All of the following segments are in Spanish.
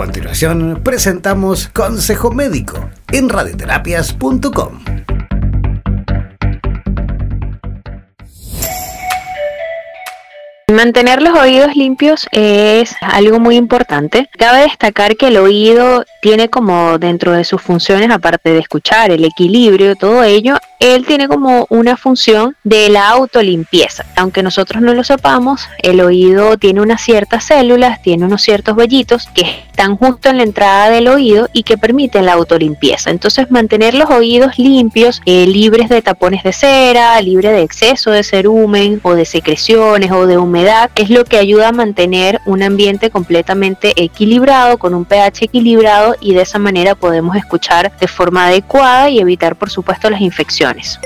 continuación presentamos Consejo Médico en radioterapias.com. Mantener los oídos limpios es algo muy importante. Cabe destacar que el oído tiene como dentro de sus funciones, aparte de escuchar, el equilibrio, todo ello, él tiene como una función de la autolimpieza. Aunque nosotros no lo sepamos, el oído tiene unas ciertas células, tiene unos ciertos vellitos que están justo en la entrada del oído y que permiten la autolimpieza. Entonces mantener los oídos limpios, eh, libres de tapones de cera, libre de exceso de cerumen o de secreciones o de humedad es lo que ayuda a mantener un ambiente completamente equilibrado, con un pH equilibrado y de esa manera podemos escuchar de forma adecuada y evitar por supuesto las infecciones opciones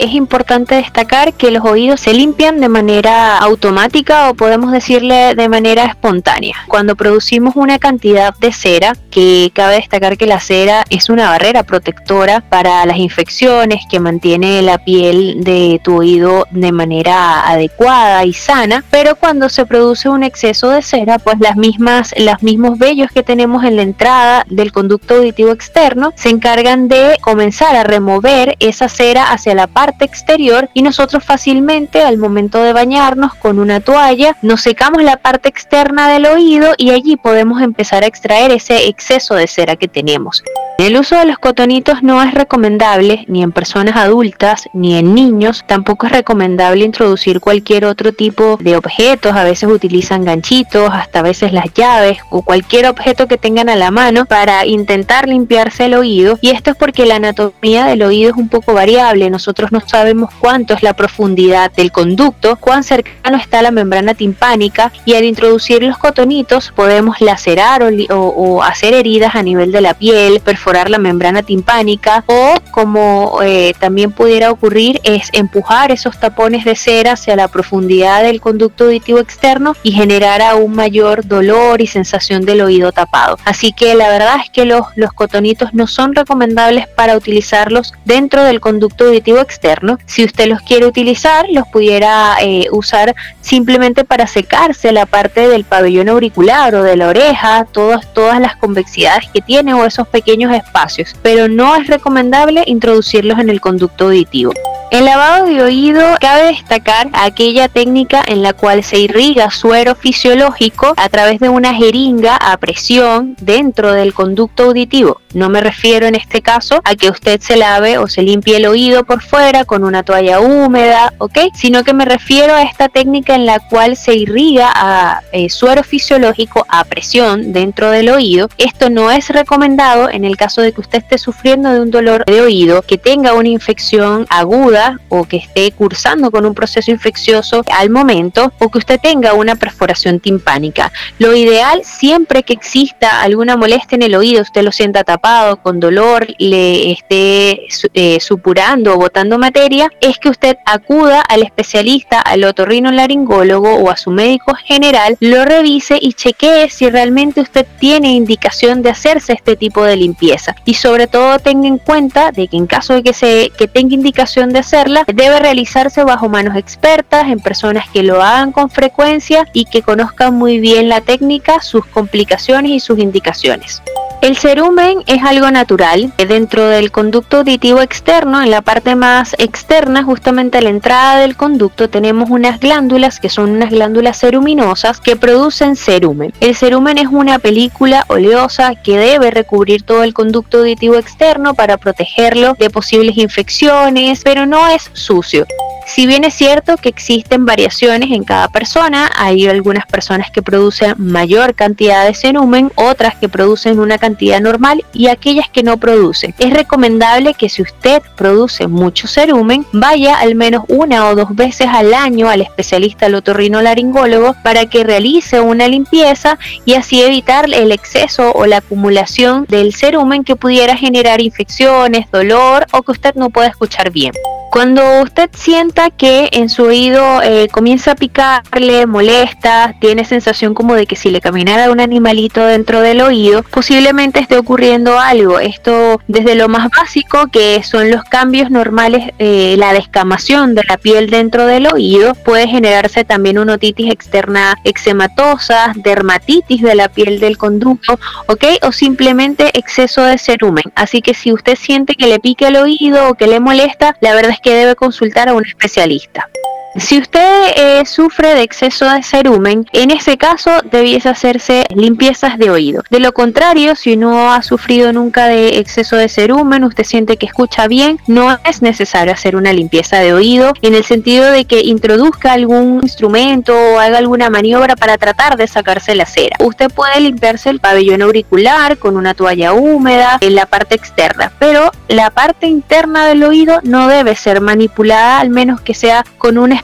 es importante destacar que los oídos se limpian de manera automática o podemos decirle de manera espontánea. Cuando producimos una cantidad de cera, que cabe destacar que la cera es una barrera protectora para las infecciones que mantiene la piel de tu oído de manera adecuada y sana, pero cuando se produce un exceso de cera, pues las mismas, los mismos vellos que tenemos en la entrada del conducto auditivo externo se encargan de comenzar a remover esa cera hacia la parte exterior y nosotros fácilmente al momento de bañarnos con una toalla nos secamos la parte externa del oído y allí podemos empezar a extraer ese exceso de cera que tenemos. El uso de los cotonitos no es recomendable ni en personas adultas ni en niños. Tampoco es recomendable introducir cualquier otro tipo de objetos. A veces utilizan ganchitos, hasta a veces las llaves o cualquier objeto que tengan a la mano para intentar limpiarse el oído. Y esto es porque la anatomía del oído es un poco variable. Nosotros no sabemos cuánto es la profundidad del conducto, cuán cercano está la membrana timpánica y al introducir los cotonitos podemos lacerar o, hacer heridas a nivel de la piel, perforar la membrana timpánica o como eh, también pudiera ocurrir es empujar esos tapones de cera hacia la profundidad del conducto auditivo externo y generar aún mayor dolor y sensación del oído tapado. Así que la verdad es que los, los cotonitos no son recomendables para utilizarlos dentro del conducto auditivo externo si usted los quiere utilizar, los pudiera eh, usar simplemente para secarse la parte del pabellón auricular o de la oreja, todas, todas las convexidades que tiene o esos pequeños espacios, pero no es recomendable introducirlos en el conducto auditivo. El lavado de oído cabe destacar aquella técnica en la cual se irriga suero fisiológico a través de una jeringa a presión dentro del conducto auditivo. No me refiero en este caso a que usted se lave o se limpie el oído por fuera con una toalla húmeda, ¿ok? Sino que me refiero a esta técnica en la cual se irriga a eh, suero fisiológico a presión dentro del oído. Esto no es recomendado en el caso de que usted esté sufriendo de un dolor de oído, que tenga una infección aguda o que esté cursando con un proceso infeccioso al momento o que usted tenga una perforación timpánica. Lo ideal siempre que exista alguna molestia en el oído, usted lo sienta tapado, con dolor, le esté eh, supurando o botando materia, es que usted acuda al especialista, al otorrino laringólogo o a su médico general, lo revise y chequee si realmente usted tiene indicación de hacerse este tipo de limpieza. Y sobre todo tenga en cuenta de que en caso de que, se, que tenga indicación de hacerla, debe realizarse bajo manos expertas, en personas que lo hagan con frecuencia y que conozcan muy bien la técnica, sus complicaciones y sus indicaciones. El cerumen es algo natural. Dentro del conducto auditivo externo, en la parte más externa, justamente a la entrada del conducto, tenemos unas glándulas que son unas glándulas ceruminosas que producen cerumen. El cerumen es una película oleosa que debe recubrir todo el conducto auditivo externo para protegerlo de posibles infecciones, pero no es sucio. Si bien es cierto que existen variaciones en cada persona, hay algunas personas que producen mayor cantidad de cerumen, otras que producen una cantidad normal y aquellas que no producen. Es recomendable que si usted produce mucho cerumen, vaya al menos una o dos veces al año al especialista al laringólogo para que realice una limpieza y así evitar el exceso o la acumulación del cerumen que pudiera generar infecciones, dolor o que usted no pueda escuchar bien. Cuando usted siente nota que en su oído eh, comienza a picarle, molesta, tiene sensación como de que si le caminara un animalito dentro del oído, posiblemente esté ocurriendo algo. Esto desde lo más básico, que son los cambios normales, eh, la descamación de la piel dentro del oído, puede generarse también una otitis externa eczematosa, dermatitis de la piel del conducto, ¿ok? O simplemente exceso de cerumen. Así que si usted siente que le pique el oído o que le molesta, la verdad es que debe consultar a un especialista. Si usted eh, sufre de exceso de cerumen, en ese caso debiese hacerse limpiezas de oído. De lo contrario, si no ha sufrido nunca de exceso de cerumen, usted siente que escucha bien, no es necesario hacer una limpieza de oído en el sentido de que introduzca algún instrumento o haga alguna maniobra para tratar de sacarse la cera. Usted puede limpiarse el pabellón auricular con una toalla húmeda en la parte externa, pero la parte interna del oído no debe ser manipulada al menos que sea con una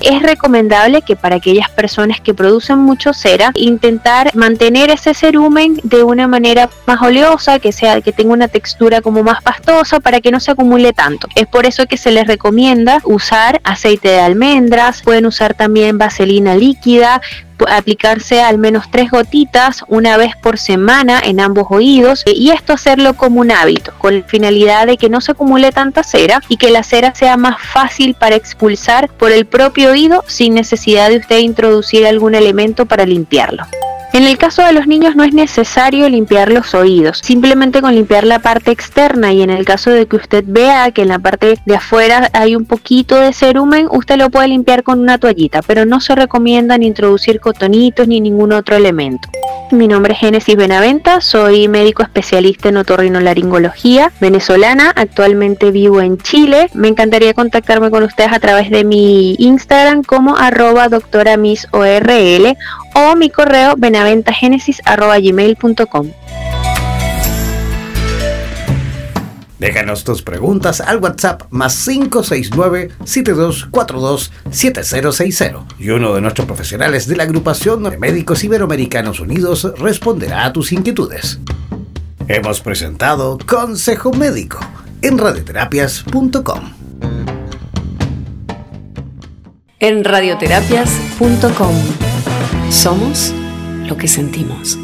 Es recomendable que para aquellas personas que producen mucho cera, intentar mantener ese cerumen de una manera más oleosa, que sea que tenga una textura como más pastosa para que no se acumule tanto. Es por eso que se les recomienda usar aceite de almendras, pueden usar también vaselina líquida, aplicarse al menos tres gotitas una vez por semana en ambos oídos eh, y esto hacerlo como un hábito con la finalidad de que no se acumule tanta cera y que la cera sea más fácil para expulsar por el propio oído sin necesidad de usted introducir algún elemento para limpiarlo. En el caso de los niños no es necesario limpiar los oídos, simplemente con limpiar la parte externa y en el caso de que usted vea que en la parte de afuera hay un poquito de cerumen, usted lo puede limpiar con una toallita, pero no se recomiendan introducir cotonitos ni ningún otro elemento. Mi nombre es Génesis Benaventa, soy médico especialista en otorrinolaringología venezolana, actualmente vivo en Chile. Me encantaría contactarme con ustedes a través de mi Instagram como arroba doctora o mi correo benaventagenesis.gmail.com. Déjanos tus preguntas al WhatsApp más 569-7242-7060 y uno de nuestros profesionales de la agrupación de Médicos Iberoamericanos Unidos responderá a tus inquietudes. Hemos presentado Consejo Médico en radioterapias.com. En radioterapias.com somos lo que sentimos.